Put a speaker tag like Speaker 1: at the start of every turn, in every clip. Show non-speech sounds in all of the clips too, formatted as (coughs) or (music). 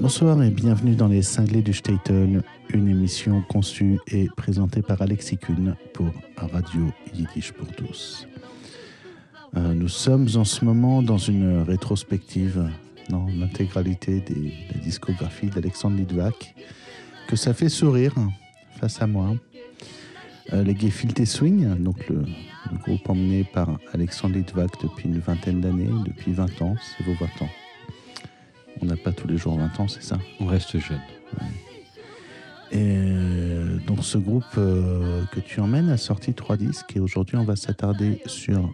Speaker 1: Bonsoir et bienvenue dans les Cinglés du Staten, une émission conçue et présentée par Alexis Kuhn pour Radio Yiddish pour tous. Euh, nous sommes en ce moment dans une rétrospective dans l'intégralité de la discographie d'Alexandre Lidvac, que ça fait sourire face à moi. Euh, les Gefilte Swing, donc le, groupe emmené par Alexandre Lidvac depuis une vingtaine d'années, depuis 20 ans, c'est vos 20 ans. On n'a pas tous les jours 20 ans, c'est ça?
Speaker 2: On reste jeune.
Speaker 1: Ouais. Et euh, donc ce groupe euh, que tu emmènes a sorti trois disques et aujourd'hui on va s'attarder sur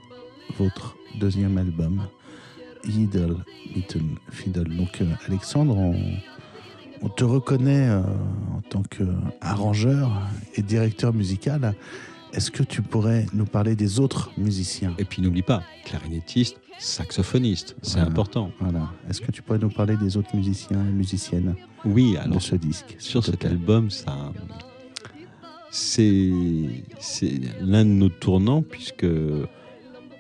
Speaker 1: votre deuxième album, Yiddle Little Fiddle. Donc euh, Alexandre, on, on, te reconnaît euh, en tant qu'arrangeur et directeur musical. Est-ce que tu pourrais nous parler des autres musiciens?
Speaker 2: Et puis n'oublie pas, clarinettiste, saxophoniste, c'est
Speaker 1: Voilà.
Speaker 2: important.
Speaker 1: Voilà. Est-ce que tu pourrais nous parler des autres musiciens et musiciennes
Speaker 2: Oui,
Speaker 1: de
Speaker 2: alors
Speaker 1: ce disque
Speaker 2: sur cet
Speaker 1: plaît?
Speaker 2: album, ça, c'est c'est l'un de nos tournants puisque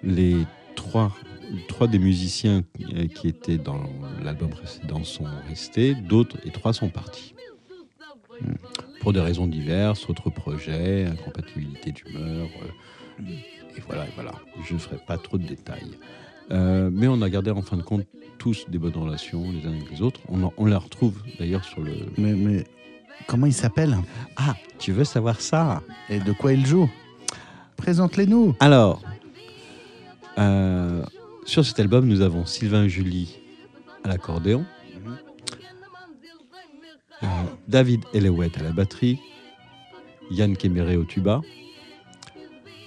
Speaker 2: les trois trois des musiciens qui étaient dans l'album précédent sont restés, d'autres et trois sont partis. Pour des raisons diverses, autres projets, incompatibilité d'humeur, euh, et voilà, et voilà. Je ne ferai pas trop de détails. Euh, mais on a gardé en fin de compte tous des bonnes relations les uns avec les autres. On, en- on la retrouve d'ailleurs sur le.
Speaker 1: mais, mais comment il s'appelle?
Speaker 2: Ah, tu veux savoir ça?
Speaker 1: Et de quoi il joue? Présente-les-nous
Speaker 2: Alors, euh, sur cet album, nous avons Sylvain Julie à l'accordéon, David Elewet à la batterie, Yann Kéméré au tuba,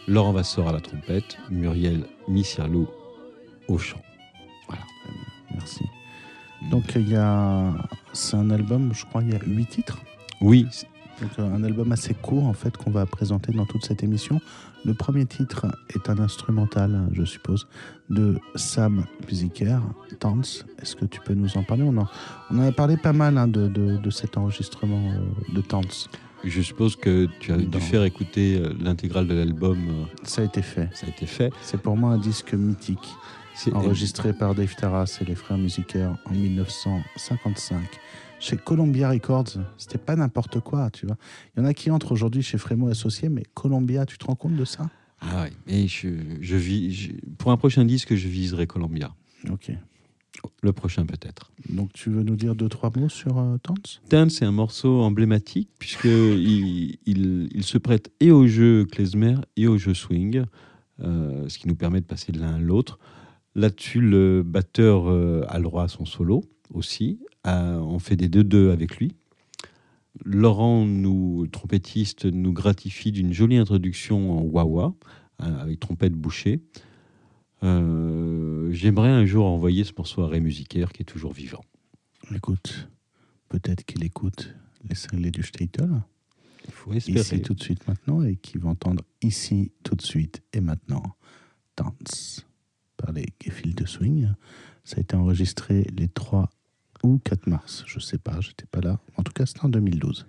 Speaker 2: Laurent Vassor à la trompette, Muriel Missirlou au chant. Voilà.
Speaker 1: Merci. Donc il y a, c'est un album, je crois, il y a huit titres?
Speaker 2: Oui,
Speaker 1: Donc euh, un album assez court en fait qu'on va présenter dans toute cette émission. Le premier titre est un instrumental, je suppose, de Sam Musiker, Dance. Est-ce que tu peux nous en parler? On en, on en a parlé pas mal hein, de, de- de cet enregistrement euh, de Dance.
Speaker 2: je suppose que tu as
Speaker 1: Dans-
Speaker 2: dû faire écouter euh, l'intégrale de l'album.
Speaker 1: Ça a été fait.
Speaker 2: ça a été fait.
Speaker 1: C'est pour moi un disque mythique, enregistré par Dave Taras et les frères Musiker en 1955 chez Columbia Records. C'était pas n'importe quoi, tu vois. Il y en a qui entrent aujourd'hui chez Frémo Associés, mais Columbia, tu te rends compte de ça?
Speaker 2: Ah oui, mais je, je vis, je- pour un prochain disque, je viserai Columbia.
Speaker 1: Ok.
Speaker 2: Le prochain peut-être.
Speaker 1: Donc tu veux nous dire deux, trois mots sur euh, Dance
Speaker 2: Dance, c'est un morceau emblématique puisqu'il il, il se prête et au jeu klezmer et au jeu swing, euh, ce qui nous permet de passer de l'un à l'autre. Là-dessus, le batteur euh, a le droit à son solo aussi. Euh, on fait des deux-deux avec lui. Laurent, nous, trompettiste, nous gratifie d'une jolie introduction en wah-wah, hein, avec trompette bouchée. Euh, J'aimerais un jour envoyer ce morceau à qui est toujours vivant.
Speaker 1: Écoute, peut-être qu'il écoute les cinglés du Statel,
Speaker 2: Il faut espérer.
Speaker 1: ici tout de suite maintenant, et qu'il va entendre ici tout de suite et maintenant Dance par les Gefilte Swing. Ça a été enregistré les 3 ou 4 mars, je sais pas, j'étais pas là. En tout cas, c'était en 2012.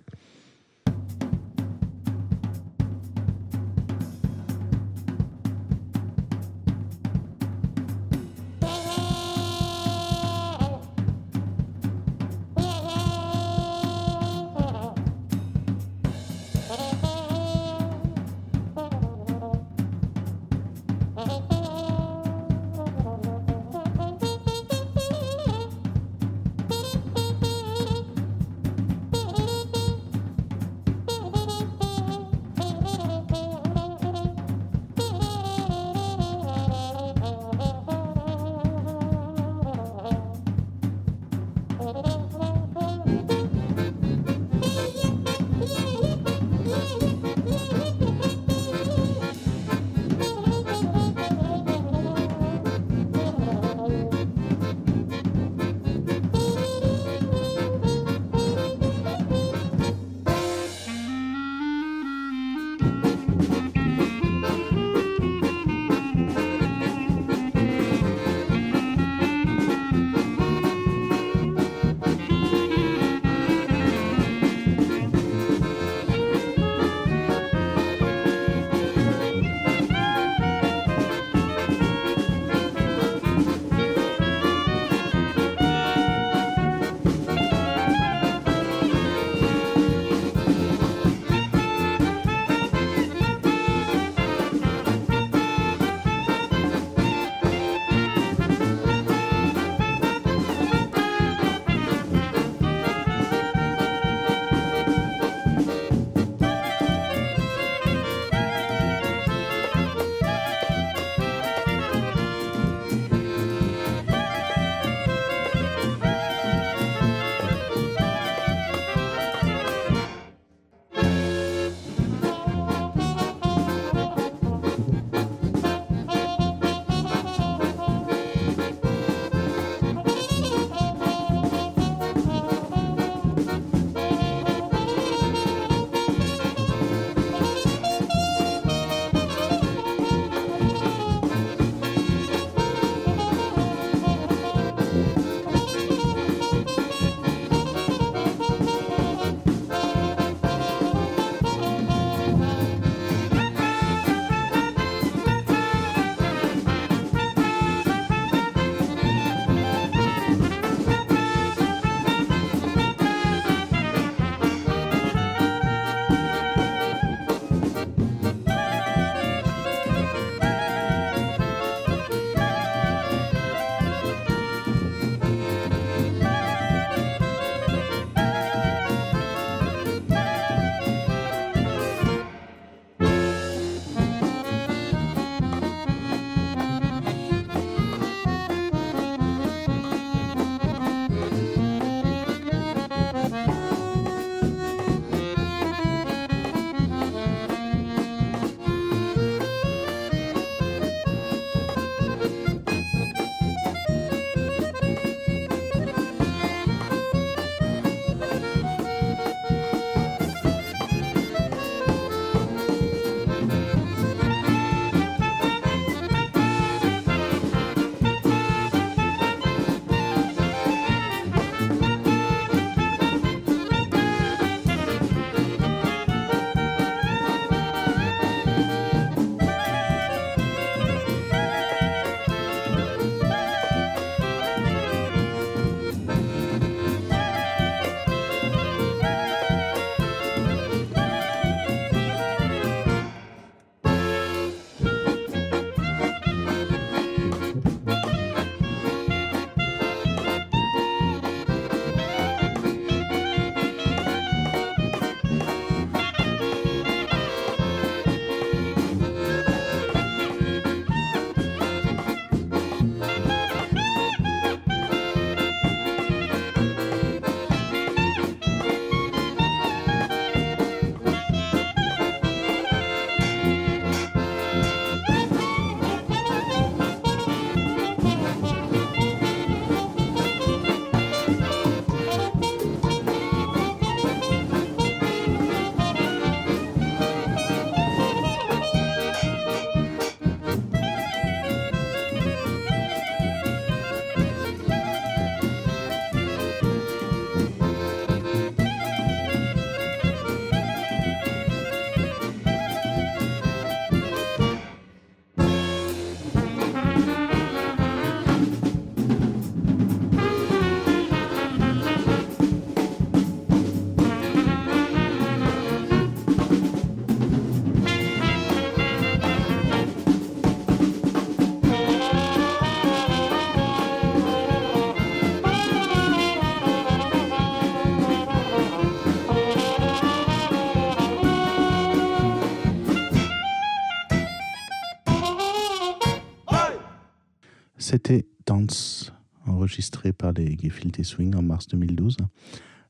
Speaker 1: C'était Dance, enregistré par les Gefilte Swing en mars 2012.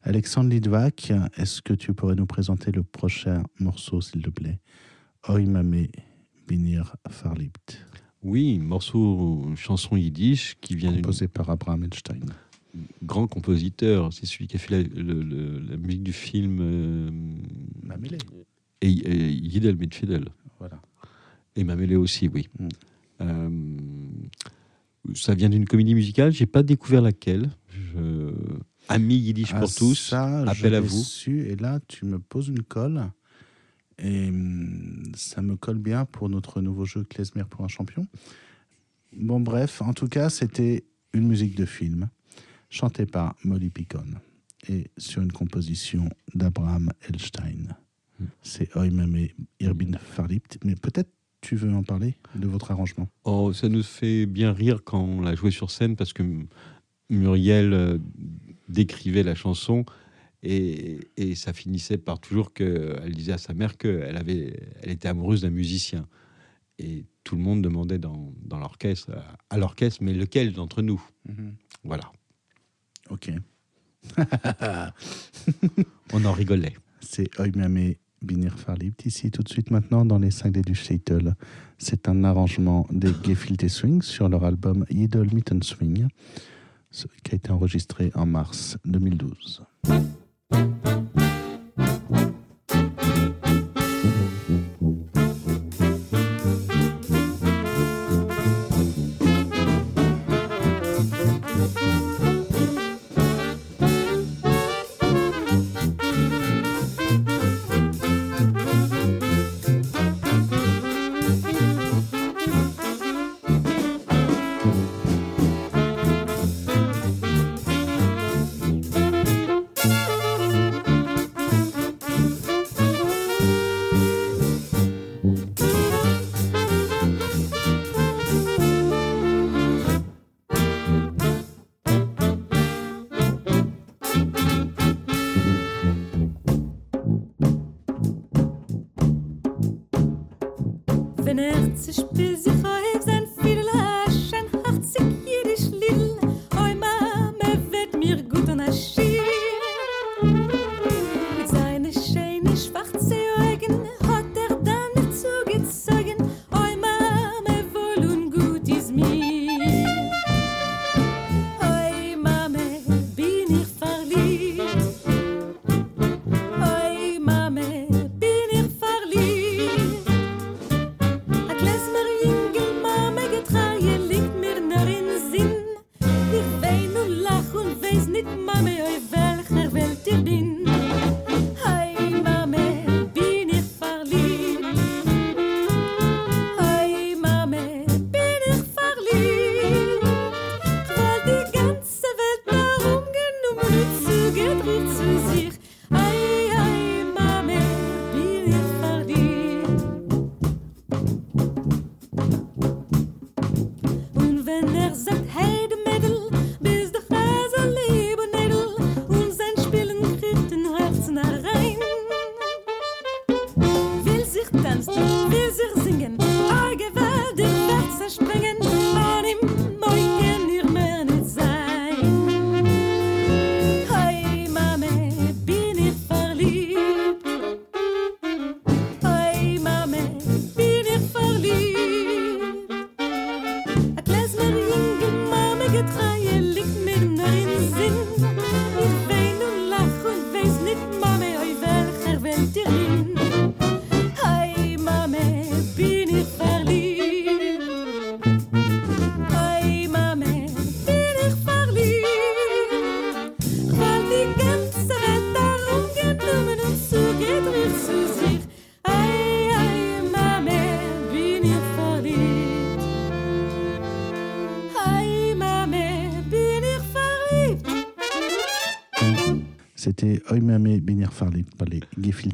Speaker 1: Alexandre Lidvac, est-ce que tu pourrais nous présenter le prochain morceau, s'il te plaît? Oi Mame Binir Farlibt.
Speaker 2: Oui, morceau, chanson yiddish qui vient
Speaker 1: Composé par Abraham Einstein.
Speaker 2: grand compositeur. C'est celui qui a fait la, le- le- la musique du film euh,
Speaker 1: Mamélé.
Speaker 2: et, et Yidel mit Fidel.
Speaker 1: Voilà.
Speaker 2: Et Mamélé aussi, oui.
Speaker 1: Mm.
Speaker 2: Euh, ça vient d'une comédie musicale. J'ai pas découvert laquelle. Je... Ami Yiddish
Speaker 1: Ah,
Speaker 2: pour tous.
Speaker 1: Ça,
Speaker 2: appel
Speaker 1: je
Speaker 2: à vous.
Speaker 1: su, et là, tu me poses une colle. Et hum, ça me colle bien pour notre nouveau jeu Klezmer pour un champion. Bon, bref, en tout cas, c'était une musique de film chantée par Molly Picon et sur une composition d'Abraham Elstein.
Speaker 2: Hmm.
Speaker 1: C'est Oimame Irbin Farlipt. Mais peut-être tu veux en parler de votre arrangement?
Speaker 2: Oh, ça nous fait bien rire quand on l'a joué sur scène parce que Muriel euh, décrivait la chanson et, et ça finissait par toujours qu'elle disait à sa mère qu'elle avait, elle était amoureuse d'un musicien. Et tout le monde demandait dans, dans l'orchestre, à l'orchestre, mais lequel d'entre nous? Voilà,
Speaker 1: Ok. (laughs)
Speaker 2: on en rigolait.
Speaker 1: C'est Oimame Binir Farlibt. Ici, tout de suite maintenant, dans les cinglés du Shaitel. C'est un arrangement des (laughs) Gefilte Swing sur leur album Yidol Mitten Swing, qui a été enregistré en mars 2012.
Speaker 3: Wenn er sich bis sich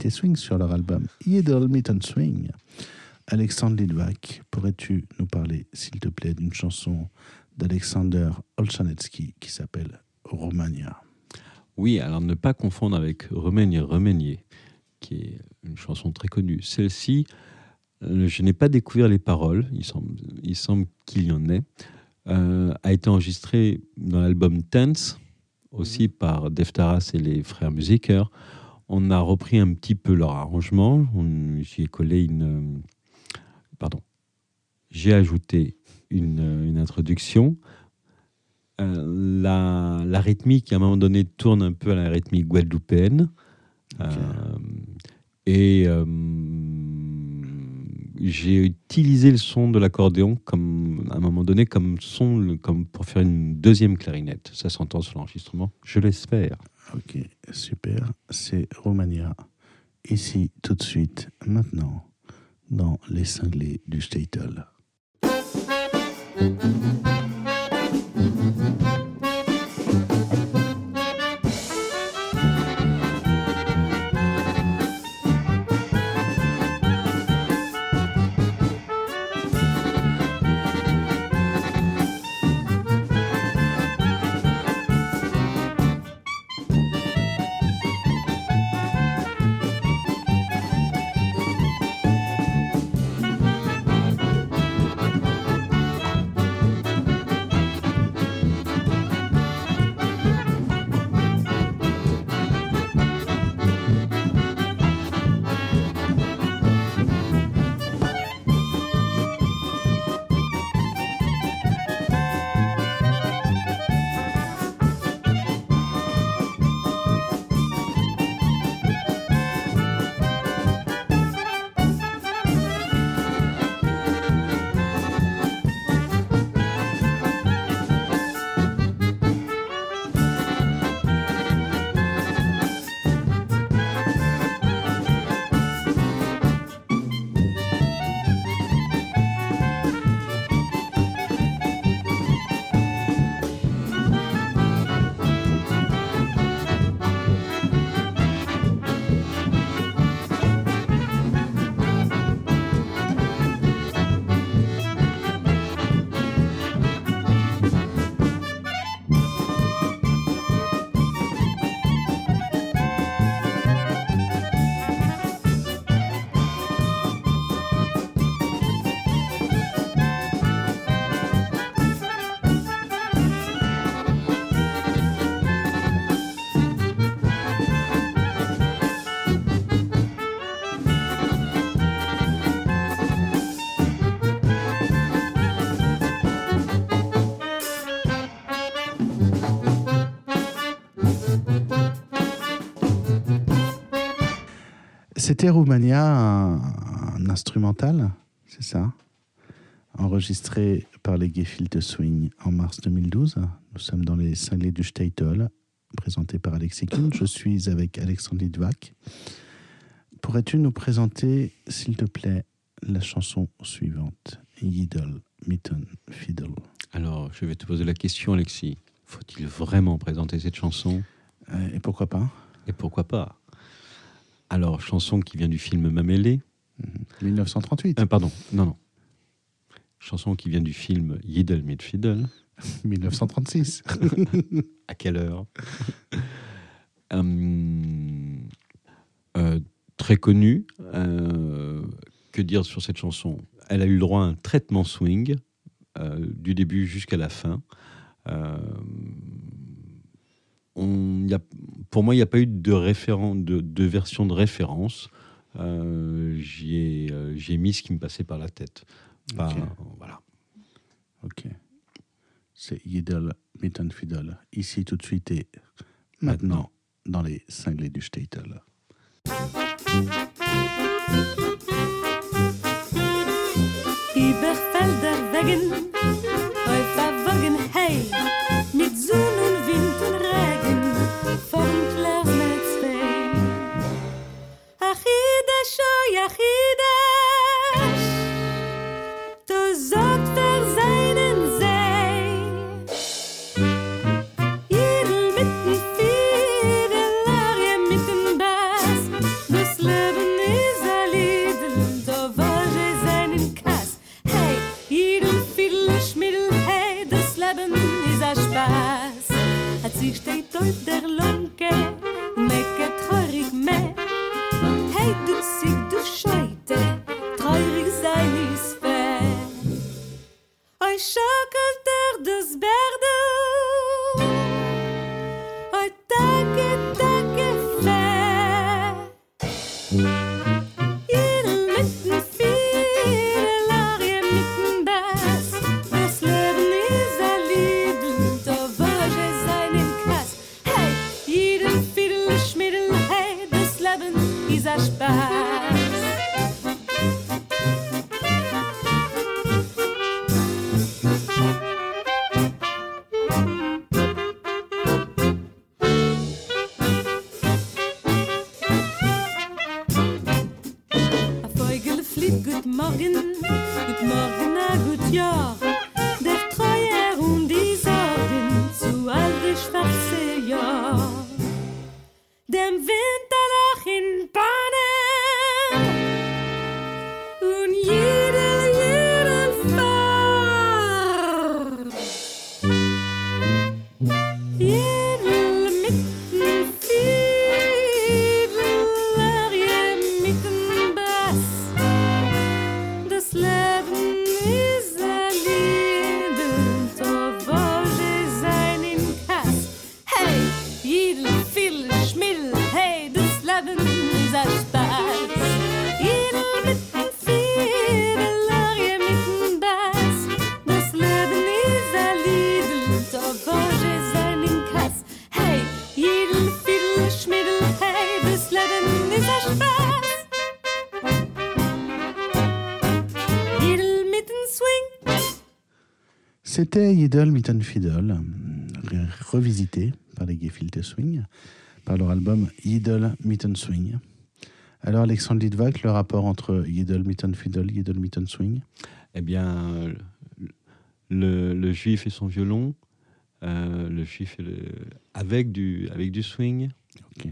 Speaker 1: Gefilte Swing sur leur album Yidol Mitten Swing. Alexandre Lidvac, pourrais-tu nous parler, s'il te plaît, d'une chanson d'Alexander Olchanetsky qui s'appelle Romania
Speaker 2: Oui, alors ne pas confondre avec Remenier Remenier, qui est une chanson très connue. Celle-ci, euh, je n'ai pas découvert les paroles, il semble, il semble qu'il y en ait. euh, a été enregistré dans l'album Tense, aussi par Def Taras et les frères Musiker. On a repris un petit peu leur arrangement. J'y ai collé une. euh, Pardon. J'ai ajouté une, euh, une introduction. Euh, la, la rythmique, à un moment donné, tourne un peu à la rythmique guadeloupéenne. Euh, et euh, j'ai utilisé le son de l'accordéon comme à un moment donné comme son comme pour faire une deuxième clarinette. Ça s'entend sur l'enregistrement, je l'espère.
Speaker 1: Ok, super. C'est Romania. Ici, tout de suite, maintenant, dans les cinglés du Statel. C'était Roumania, un, un instrumental, c'est ça Enregistré par les Gefilte Swing en mars 2012. Nous sommes dans les cinglés du Statel, présenté par Alexis Kuhn. Je suis avec Alexandre Lidvac. Pourrais-tu nous présenter, s'il te plaît, la chanson suivante Yiddle, Mitten, Fiddle?
Speaker 2: Alors, je vais te poser la question, Alexis. Faut-il vraiment présenter cette chanson?
Speaker 1: Euh, Et pourquoi pas?
Speaker 2: Et pourquoi pas? Alors, chanson qui vient du film Mamélé.
Speaker 1: 1938,
Speaker 2: Euh, pardon, non, non. Chanson qui vient du film Yiddle mit Fiddle. (laughs)
Speaker 1: 1936. (laughs)
Speaker 2: À quelle heure? Hum, euh, Très connue. Euh, que dire sur cette chanson? Elle a eu le droit à un traitement swing du début jusqu'à la fin. On, y a, pour moi, il n'y a pas eu de, référent, de, de version de référence. Euh, ai, euh, j'y ai mis ce qui me passait par la tête. Voilà.
Speaker 1: Ok. C'est Yiddle, Mitten, Fiddle. Ici, tout de suite et maintenant, dans les cinglés du Statel.
Speaker 3: Über Felder wegen,
Speaker 4: יחיד השו
Speaker 3: יחיד Yiddle Mitten Fiddle, revisité par les Gefilte Swing, par leur album Yiddle Mitten Swing. Alors, Alexandre Litvak, le rapport entre Yiddle Mitten Fiddle, Yiddle Mitten Swing?
Speaker 2: Eh bien, le, le juif et son violon, euh, le juif et le, avec, du, avec du swing,
Speaker 3: Ok.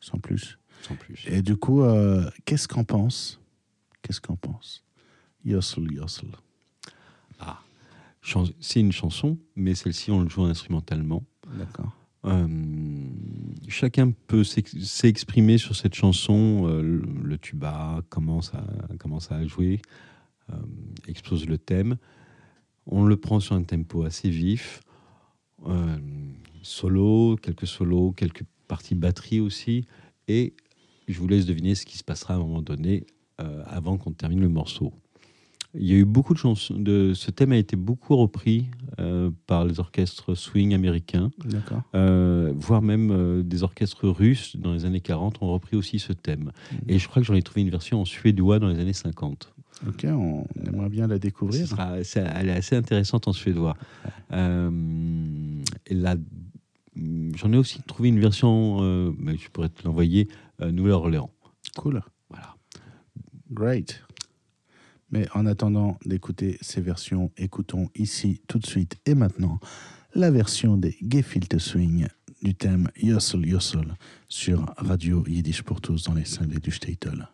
Speaker 3: Sans plus.
Speaker 2: sans plus.
Speaker 3: Et du coup, euh, qu'est-ce qu'en pense? Qu'est-ce qu'en pense? Yossel, Yossel.
Speaker 2: C'est une chanson, mais celle-ci, on le joue instrumentalement.
Speaker 3: D'accord.
Speaker 2: Euh, chacun peut s'ex- s'exprimer sur cette chanson. euh, le, tuba commence à, commence à jouer, euh, explose le thème. On le prend sur un tempo assez vif. solo, quelques solos, quelques parties batterie aussi. Et je vous laisse deviner ce qui se passera à un moment donné avant qu'on termine le morceau. Il y a eu beaucoup de chansons. De, ce thème a été beaucoup repris euh, par les orchestres swing américains. Euh, voire même euh, des orchestres russes dans les années 40 ont repris aussi ce thème. Et je crois que j'en ai trouvé une version en suédois dans les années 50.
Speaker 3: Ok, on aimerait bien la découvrir.
Speaker 2: sera- c'est- elle est assez intéressante en suédois. Euh, et là, j'en ai aussi trouvé une version, mais je pourrais te l'envoyer, Nouvelle-Orléans.
Speaker 3: Cool.
Speaker 2: Voilà.
Speaker 3: Great. Mais en attendant d'écouter ces versions, écoutons ici, tout de suite et maintenant, la version des Gefilte Swing du thème Yossel Yossel sur Radio Yiddish pour tous dans les cinglés du Statel.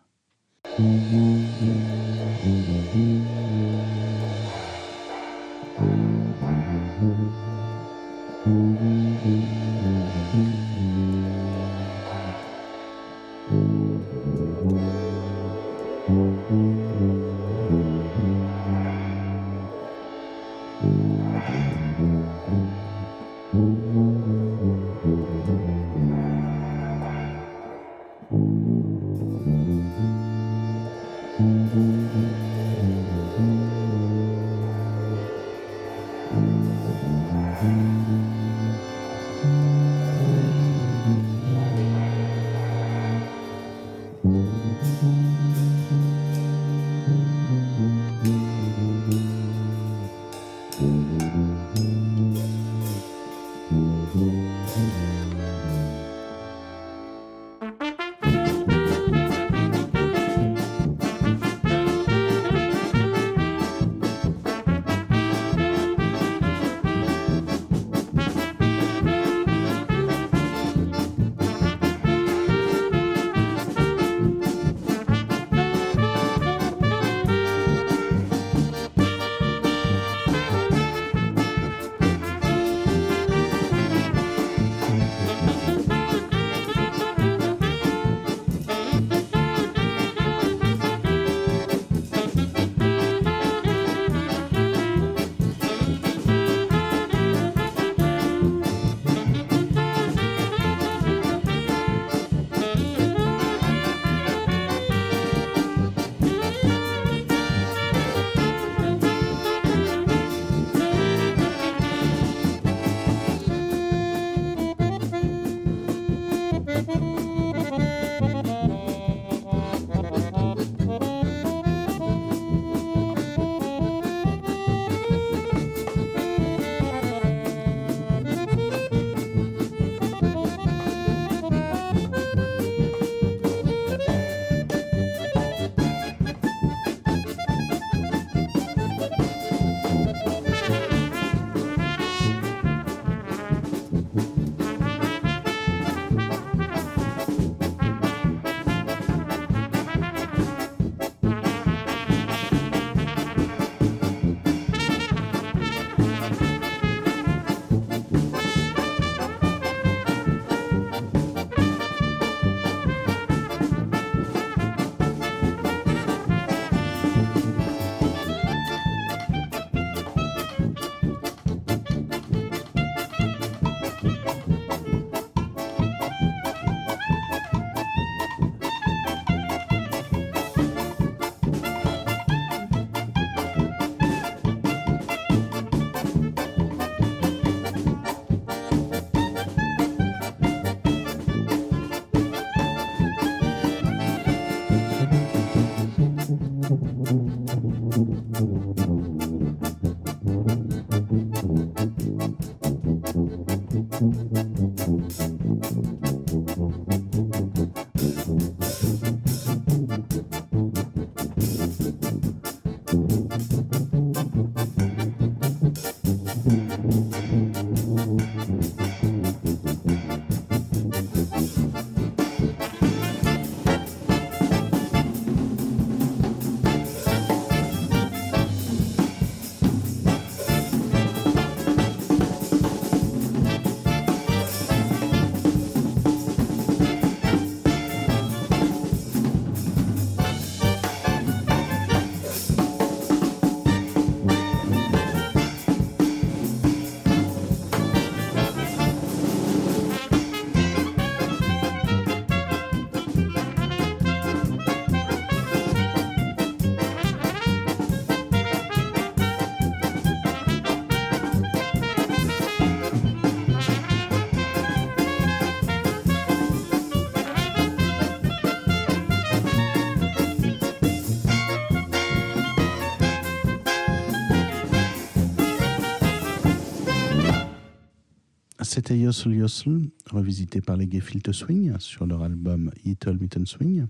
Speaker 1: C'était Yossel Yossel, revisité par les Gefilte Swing sur leur album Little Mitten Swing.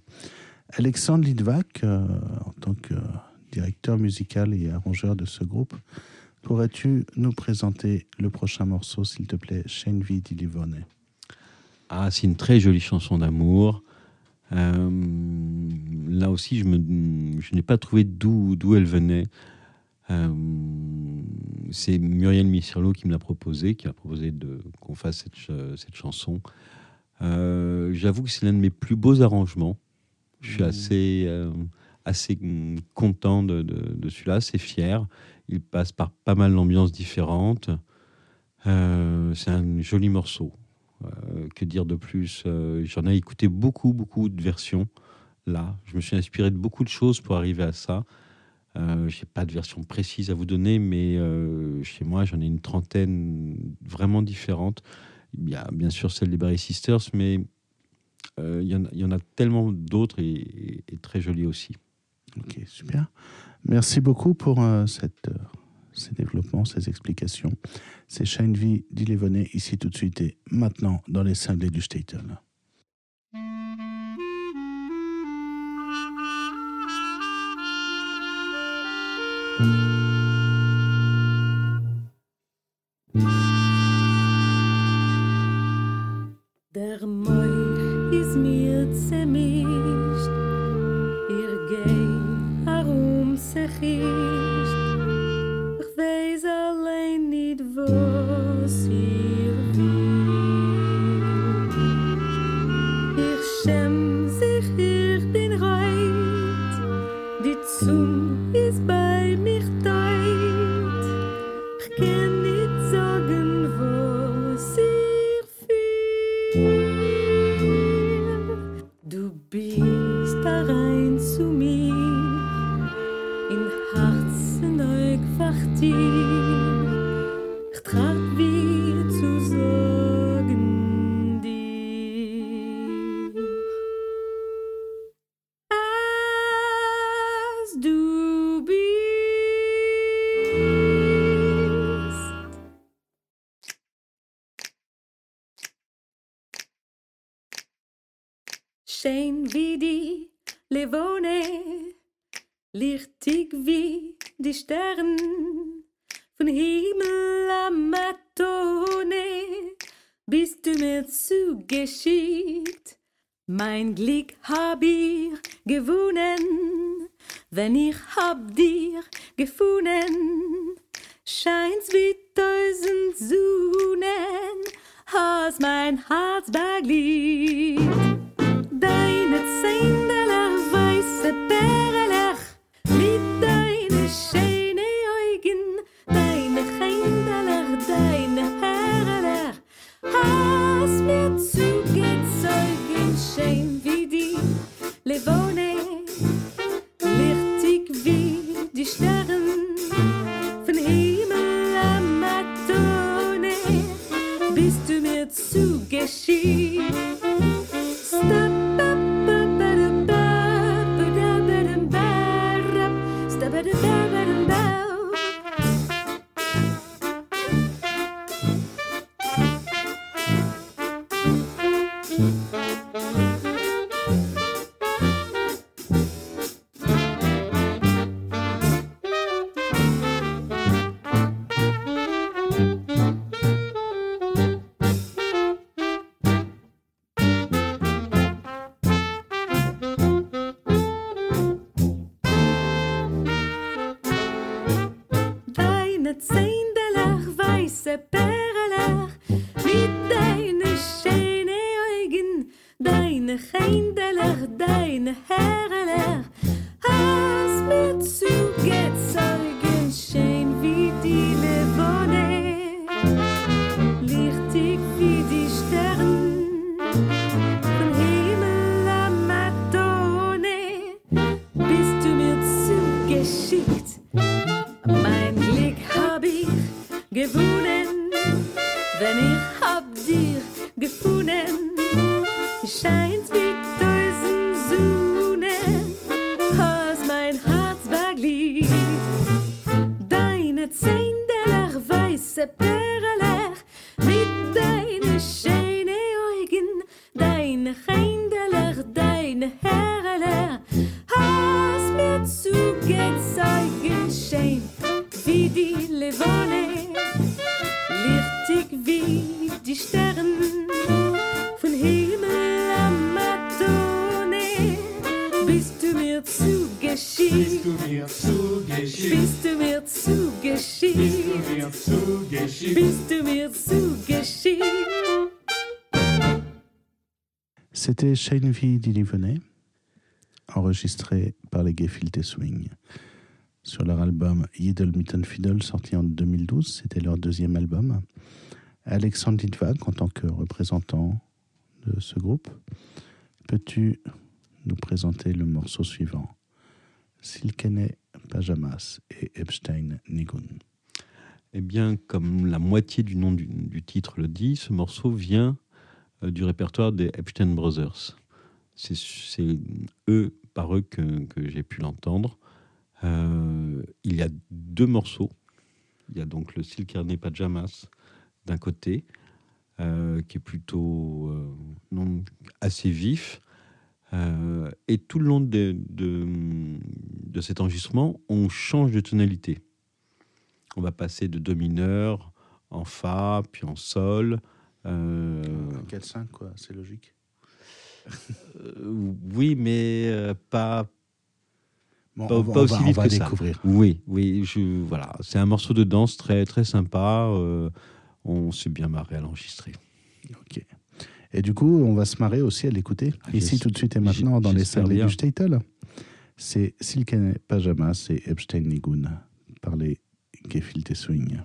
Speaker 1: Alexandre Lidvac, euh, en tant que directeur musical et arrangeur de ce groupe, pourrais-tu nous présenter le prochain morceau, s'il te plaît, Shane V.
Speaker 2: Ah, c'est une très jolie chanson d'amour. Euh, là aussi, je, je n'ai pas trouvé d'où elle venait. Euh, c'est Muriel Missirlo qui me l'a proposé, qui a proposé de, qu'on fasse cette, ch- cette chanson. Euh, j'avoue que c'est l'un de mes plus beaux arrangements. Je suis
Speaker 1: Mmh.
Speaker 2: assez, euh, assez content de, de, de celui-là, assez fier. Il passe par pas mal d'ambiances différentes. Euh, c'est un joli morceau. Euh, que dire de plus Euh, J'en ai écouté beaucoup, beaucoup de versions. Là, je me suis inspiré de beaucoup de choses pour arriver à ça. Euh, je n'ai pas de version précise à vous donner, mais euh, chez moi, j'en ai une trentaine vraiment différentes. Il y a bien sûr celle des Barry Sisters, mais euh, il y, en a- tellement d'autres et, très jolies aussi.
Speaker 1: Ok, super. Merci beaucoup pour ces développements, ces explications. C'est Shane V. Dilevone ici tout de suite et maintenant dans les cinglés du Staten.
Speaker 3: Der Glück hab ich gewonnen, wenn ich hab dir gefunden. Scheint's wie tausend Sonnen, hast mein Herz beglückt. Gewonnen, wenn ich hab dir gefunden.
Speaker 1: V. Dilivenet, enregistré par les Gefilte Swing. Sur leur album Yiddle Mitten Fiddle, sorti en 2012, c'était leur deuxième album. Alexandre Litvak, en tant que représentant de ce groupe, peux-tu nous présenter le morceau suivant? Silkene Pajamas et Epstein Nigun.
Speaker 2: Eh bien, comme la moitié du nom du, du titre le dit, ce morceau vient euh, du répertoire des Epstein Brothers. C'est eux, par eux, que, j'ai pu l'entendre. Euh, il y a deux morceaux. Il y a donc le Silkerne Pajamas d'un côté, euh, qui est plutôt euh, assez vif. Et tout le long de, de, de cet enregistrement, on change de tonalité. On va passer de Do mineur en Fa, puis en Sol. Euh,
Speaker 1: 4-5, quoi, c'est logique.
Speaker 2: Euh, oui, mais euh, pas,
Speaker 1: Bon,
Speaker 2: pas,
Speaker 1: on va-
Speaker 2: pas
Speaker 1: on
Speaker 2: aussi
Speaker 1: on
Speaker 2: vite
Speaker 1: va
Speaker 2: que ça. Oui, oui, je, voilà. C'est un morceau de danse très, très sympa. euh, on s'est bien marré à l'enregistrer.
Speaker 1: Ok. Et du coup, on va se marrer aussi à l'écouter.
Speaker 2: Ah,
Speaker 1: Ici, tout de suite et maintenant, dans les salles du Statel. C'est Silken Pajamas et Epstein Nigun par les Gefilte Swing.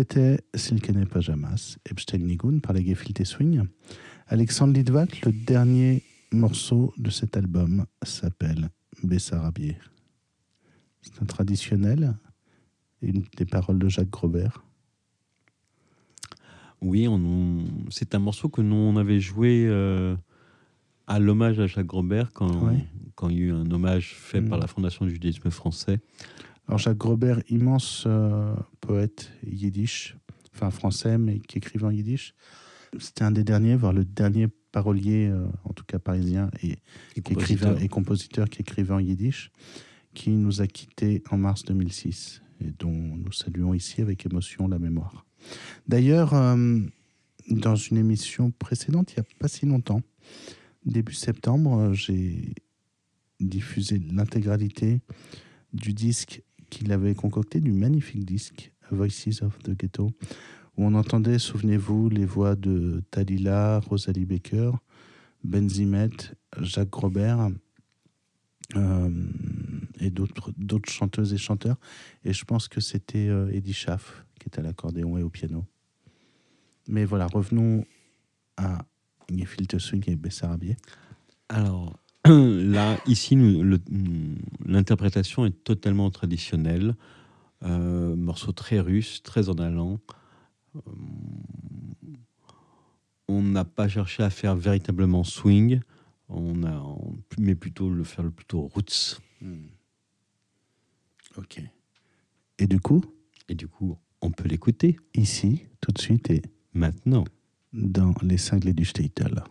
Speaker 1: C'était Silkene Pajamas, Epstein Nigun par les Gefilte Swing. Alexandre Litvak, le dernier morceau de cet album s'appelle Bessarabier. C'est un traditionnel, une des paroles de Jacques Grobert.
Speaker 2: Oui, c'est un morceau que nous on avait joué euh, à l'hommage à Jacques Grobert quand,
Speaker 1: Ouais.
Speaker 2: quand il y a eu un hommage fait
Speaker 1: Mm.
Speaker 2: par la Fondation du judaïsme français.
Speaker 1: Alors Jacques Grobert, immense euh, poète yiddish, enfin français, mais qui écrivait en yiddish. C'était un des derniers, voire le dernier parolier, euh, en tout cas parisien, et
Speaker 2: Et
Speaker 1: qui écrivait, et compositeur qui écrivait en yiddish, qui nous a quittés en mars 2006 et dont nous saluons ici avec émotion la mémoire. D'ailleurs, euh, dans une émission précédente, il n'y a pas si longtemps, début septembre, j'ai diffusé l'intégralité du disque qu'il avait concocté, du magnifique disque Voices of the Ghetto, où on entendait, souvenez-vous, les voix de Talila, Rosalie Baker, Benzimet, Jacques Robert euh, et d'autres chanteuses et chanteurs. Et je pense que c'était euh, Eddie Schaff qui était à l'accordéon et au piano. Mais voilà, revenons à Gefilte Swing et Bessarabier.
Speaker 2: Alors (coughs) là, ici, le- l'interprétation est totalement traditionnelle. Euh, morceau très russe, très en allant. Euh, on n'a pas cherché à faire véritablement swing, on a, on- mais plutôt le faire le plutôt roots.
Speaker 1: Ok. Et du coup,
Speaker 2: Et du coup, on peut l'écouter
Speaker 1: ici, tout de suite, et
Speaker 2: maintenant.
Speaker 1: dans les cinglés du Statel.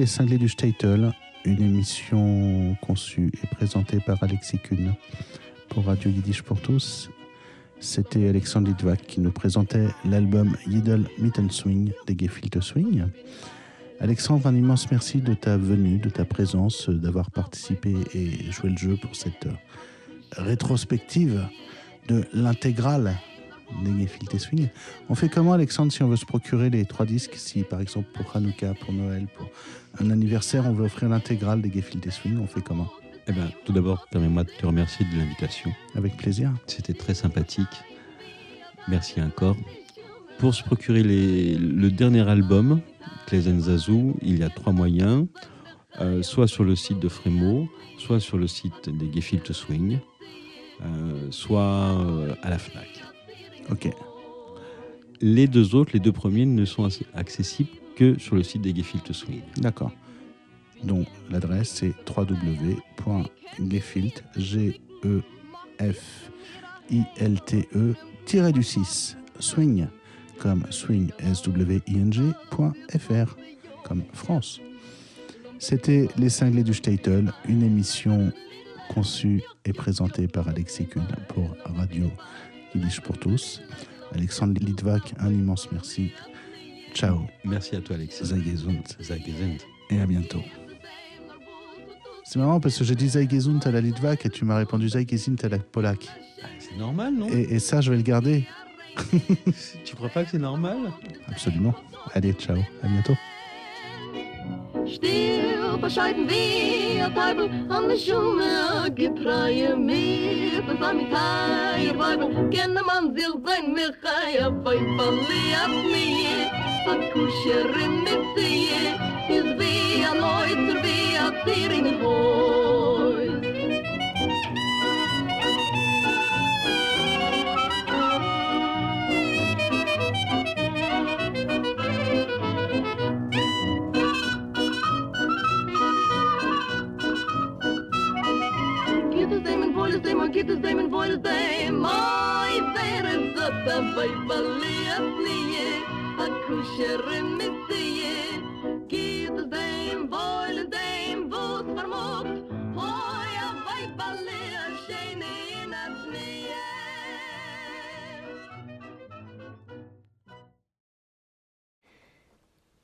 Speaker 1: Les Cinglés du Statel, une émission conçue et présentée par Alexis Kuhn pour Radio Yiddish pour tous. C'était Alexandre Litvak qui nous présentait l'album Yiddle Mitten Swing des Gefilte Swing. Alexandre, un immense merci de ta venue, de ta présence, d'avoir participé et joué le jeu pour cette euh, rétrospective de l'intégrale des Gefilte Swing. On fait comment, Alexandre, si on veut se procurer les trois disques Si, par exemple, pour Hanouka, pour Noël, pour un anniversaire, on veut offrir l'intégrale des Gefilte Swing, on fait comment
Speaker 2: Eh bien, tout d'abord, permets-moi de te remercier de l'invitation.
Speaker 1: Avec plaisir.
Speaker 2: C'était très sympathique. Merci encore. Pour se procurer les- le dernier album, Zazu, il y a trois moyens. Euh, soit sur le site de Frémo, soit sur le site des Gefilte Swing, euh, soit euh, à la FNAC.
Speaker 1: Ok.
Speaker 2: Les deux autres, les deux premiers, ne sont ac- accessibles que sur le site des Gefilte Swing.
Speaker 1: D'accord. Donc l'adresse c'est www.gefilt G E F I L T E tiré du 6 swing comme swing S W I N G point FR comme France. C'était Les Cinglés du Statel, une émission conçue et présentée par Alexis Kuhn pour Radio Yiddish pour tous. Alexandre Litvak, un immense merci. Ciao,
Speaker 2: Merci à toi, Alexis.
Speaker 1: Zagezund
Speaker 2: Zagezend.
Speaker 1: et à bientôt. C'est marrant parce que j'ai dit Zaigezunt à la Litvak et tu m'as répondu Zaigezunt à la Polak.
Speaker 2: Ah, C'est normal, non?
Speaker 1: Et, et ça, je vais le garder. (laughs)
Speaker 2: Tu crois pas que c'est normal?
Speaker 1: Absolument. Allez, ciao. À bientôt.
Speaker 5: Stil bescheiden wie a Teufel an der Schume gepreie mir Das am Teil Weibel kenne man sich sein Michai a Weibeli ab mir A Kuscherin mit sie Is wie a Neuzer wie a Tier